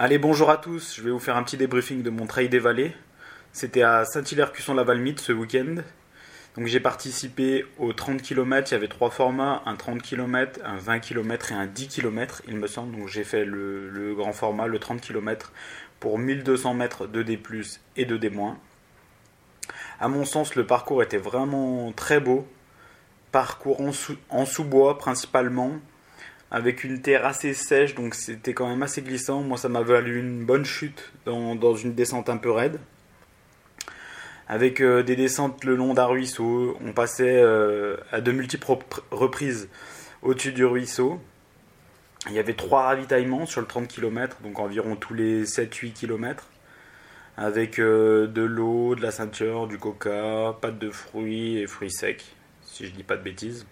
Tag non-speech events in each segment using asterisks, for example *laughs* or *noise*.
Allez, bonjour à tous. Je vais vous faire un petit débriefing de mon trail des vallées. C'était à Saint-Hilaire-Cusson-la-Valmite ce week-end. Donc j'ai participé aux 30 km. Il y avait trois formats un 30 km, un 20 km et un 10 km, il me semble. Donc j'ai fait le, grand format, le 30 km, pour 1200 mètres de D, et de D-. À mon sens, le parcours était vraiment très beau. Parcours en sous-bois principalement avec une terre assez sèche, donc c'était quand même assez glissant. Moi, ça m'a valu une bonne chute dans, une descente un peu raide. Avec euh, des descentes le long d'un ruisseau, on passait euh, à de multiples reprises au-dessus du ruisseau. Il y avait trois ravitaillements sur le 30 km, donc environ tous les 7-8 km, avec euh, de l'eau, de la ceinture, du coca, pâte de fruits et fruits secs, si je dis pas de bêtises.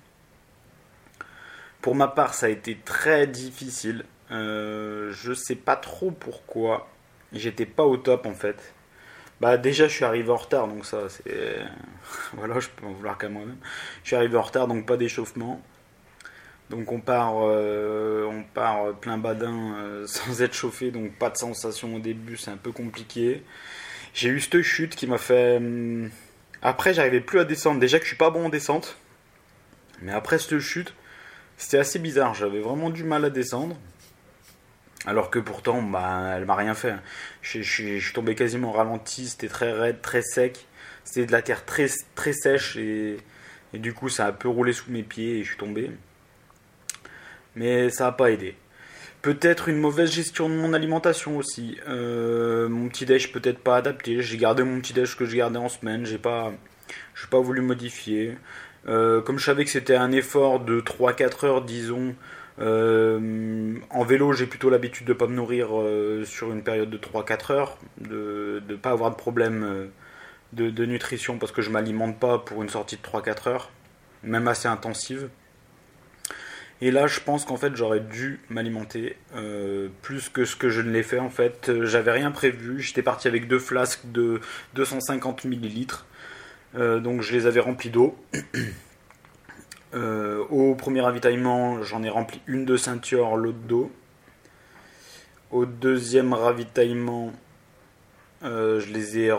Pour ma part, ça a été très difficile. Euh, je sais pas trop pourquoi. J'étais pas au top en fait. Bah déjà je suis arrivé en retard donc ça c'est *laughs* voilà je peux en vouloir qu'à moi-même. Je suis arrivé en retard donc pas d'échauffement. Donc on part euh, on part plein badin euh, *laughs* sans être chauffé donc pas de sensation au début c'est un peu compliqué. J'ai eu cette chute qui m'a fait hum, après j'arrivais plus à descendre déjà que je suis pas bon en descente. Mais après cette chute c'était assez bizarre, j'avais vraiment du mal à descendre. Alors que pourtant, bah, elle m'a rien fait. Je, suis tombé quasiment ralenti, c'était très raide, très sec. C'était de la terre très, très sèche et, du coup ça a un peu roulé sous mes pieds et je suis tombé. Mais ça n'a pas aidé. Peut-être une mauvaise gestion de mon alimentation aussi. Euh, mon petit déj peut-être pas adapté. J'ai gardé mon petit déj que je gardais en semaine. J'ai pas, pas voulu modifier. Euh, comme je savais que c'était un effort de 3-4 heures, disons, euh, en vélo, j'ai plutôt l'habitude de ne pas me nourrir euh, sur une période de 3-4 heures, de ne pas avoir de problème de, nutrition parce que je m'alimente pas pour une sortie de 3-4 heures, même assez intensive. Et là, je pense qu'en fait, j'aurais dû m'alimenter plus que ce que je ne l'ai fait. En fait, j'avais rien prévu. J'étais parti avec deux flasques de 250 millilitres. Euh, donc je les avais remplis d'eau. *clears throat* Euh, au premier ravitaillement, j'en ai rempli une de ceinture, l'autre d'eau. Au deuxième ravitaillement, euh, je les ai.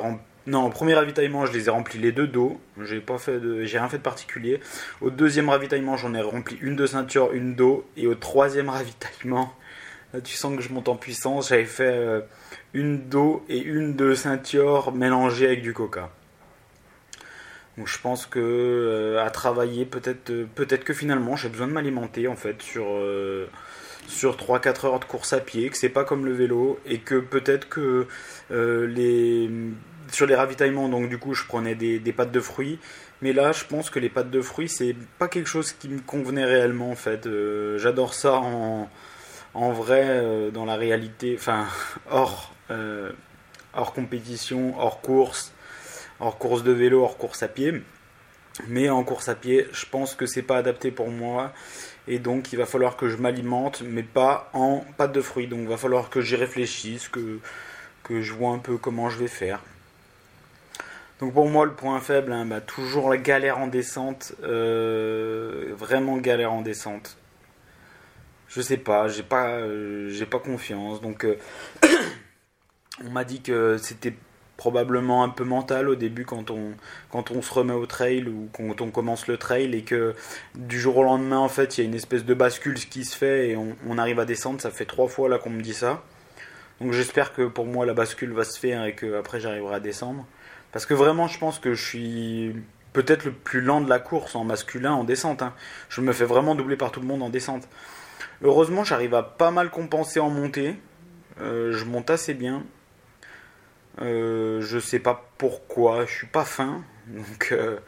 Non, au premier ravitaillement, je les ai remplis les deux d'eau. J'ai pas fait de, j'ai rien fait de particulier. Au deuxième ravitaillement, j'en ai rempli une de ceinture, une d'eau. Et au troisième *laughs* ravitaillement, là, tu sens que je monte en puissance. J'avais fait une d'eau et une de ceinture mélangée avec du coca. Donc je pense que euh, à travailler, peut-être euh, peut-être que finalement j'ai besoin de m'alimenter en fait sur, euh, sur 3-4 heures de course à pied, que c'est pas comme le vélo, et que peut-être que les, sur les ravitaillements, donc du coup je prenais des, des, pâtes de fruits, mais là je pense que les pâtes de fruits c'est pas quelque chose qui me convenait réellement en fait. J'adore ça en, en vrai, dans la réalité, enfin hors, hors compétition, hors course hors course de vélo, hors course à pied. Mais en course à pied, je pense que c'est pas adapté pour moi. Et donc, il va falloir que je m'alimente, mais pas en pâte de fruits. Donc, il va falloir que j'y réfléchisse, que, que je vois un peu comment je vais faire. Donc, pour moi, le point faible, hein, bah, toujours la galère en descente. Euh, vraiment galère en descente. Je sais pas, j'ai pas, euh, j'ai pas confiance. Donc, euh, *coughs* on m'a dit que c'était probablement un peu mental au début quand on, quand on se remet au trail ou quand on commence le trail et que du jour au lendemain en fait il y a une espèce de bascule qui se fait et on, arrive à descendre. Ça fait trois fois là qu'on me dit ça. Donc j'espère que pour moi la bascule va se faire et que après j'arriverai à descendre. Parce que vraiment je pense que je suis peut-être le plus lent de la course en masculin en descente hein. je me fais vraiment doubler par tout le monde en descente. Heureusement j'arrive à pas mal compenser en montée. Euh, je monte assez bien euh, je sais pas pourquoi, je suis pas fin, donc euh,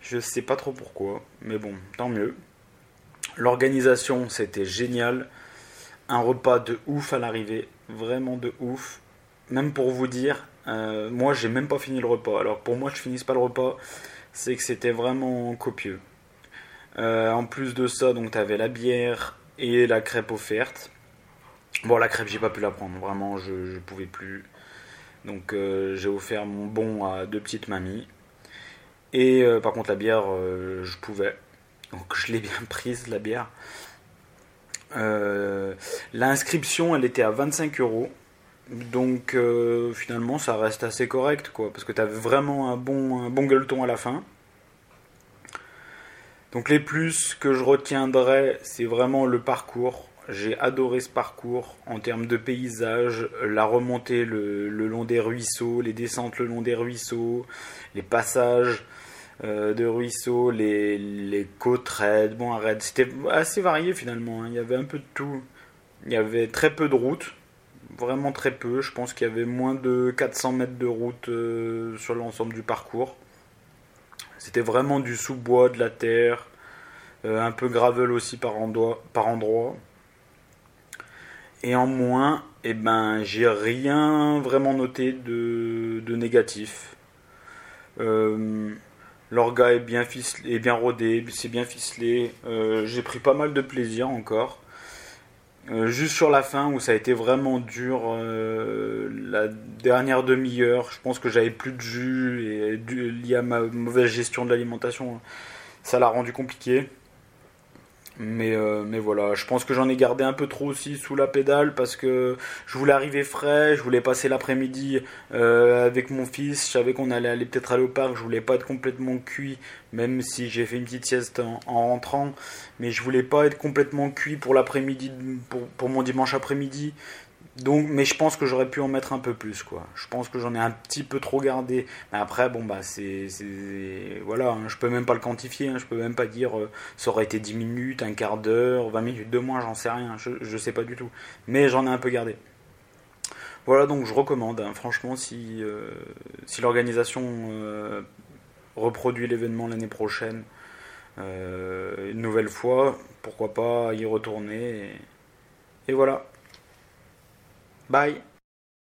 je sais pas trop pourquoi, mais bon, tant mieux. L'organisation, c'était génial. Un repas de ouf à l'arrivée, vraiment de ouf. Même pour vous dire, euh, moi j'ai même pas fini le repas. Alors pour moi, je finisse pas le repas, c'est que c'était vraiment copieux. en plus de ça, donc avais la bière et la crêpe offerte. Bon, la crêpe, j'ai pas pu la prendre, vraiment, je, je pouvais plus. Donc euh, j'ai offert mon bon à deux petites mamies. Et euh, par contre la bière, euh, je pouvais. Donc je l'ai bien *laughs* prise, la bière. L'inscription, elle était à 25 euros. Donc finalement ça reste assez correct quoi, parce que tu avais vraiment un bon, un bon gueuleton à la fin. Donc les plus que je retiendrai, c'est vraiment le parcours. J'ai adoré ce parcours en termes de paysage, la remontée le, long des ruisseaux, les descentes le long des ruisseaux, les passages euh, de ruisseaux, les, les côtes raides, bon arrête, c'était assez varié finalement, hein. il y avait un peu de tout. Il y avait très peu de routes, vraiment très peu, je pense qu'il y avait moins de 400 mètres de route euh, sur l'ensemble du parcours. C'était vraiment du sous-bois, de la terre, euh, un peu gravel aussi par endroit. Par endroit. Et en moins, eh ben, j'ai rien vraiment noté de, négatif. Euh, L'orga est bien ficelé, bien rodé, c'est bien ficelé. Euh, j'ai pris pas mal de plaisir encore. Euh, juste sur la fin où ça a été vraiment dur, la dernière demi-heure, je pense que j'avais plus de jus et lié à ma mauvaise gestion de l'alimentation, ça l'a rendu compliqué. Mais, euh, mais voilà, je pense que j'en ai gardé un peu trop aussi sous la pédale parce que je voulais arriver frais, je voulais passer l'après-midi avec mon fils, je savais qu'on allait aller peut-être aller au parc, je voulais pas être complètement cuit, même si j'ai fait une petite sieste en, rentrant, mais je voulais pas être complètement cuit pour l'après-midi, pour, pour mon dimanche après-midi. Donc, mais je pense que j'aurais pu en mettre un peu plus, quoi. Je pense que j'en ai un petit peu trop gardé. Après, bon, bah, c'est. Voilà, hein, je peux même pas le quantifier, hein, je peux même pas dire euh, ça aurait été 10 minutes, un quart d'heure, 20 minutes de moins, j'en sais rien, je, je sais pas du tout. Mais j'en ai un peu gardé. Voilà, donc je recommande, hein, franchement, si, euh, l'organisation euh, reproduit l'événement l'année prochaine, une nouvelle fois, pourquoi pas y retourner. et voilà. Bye.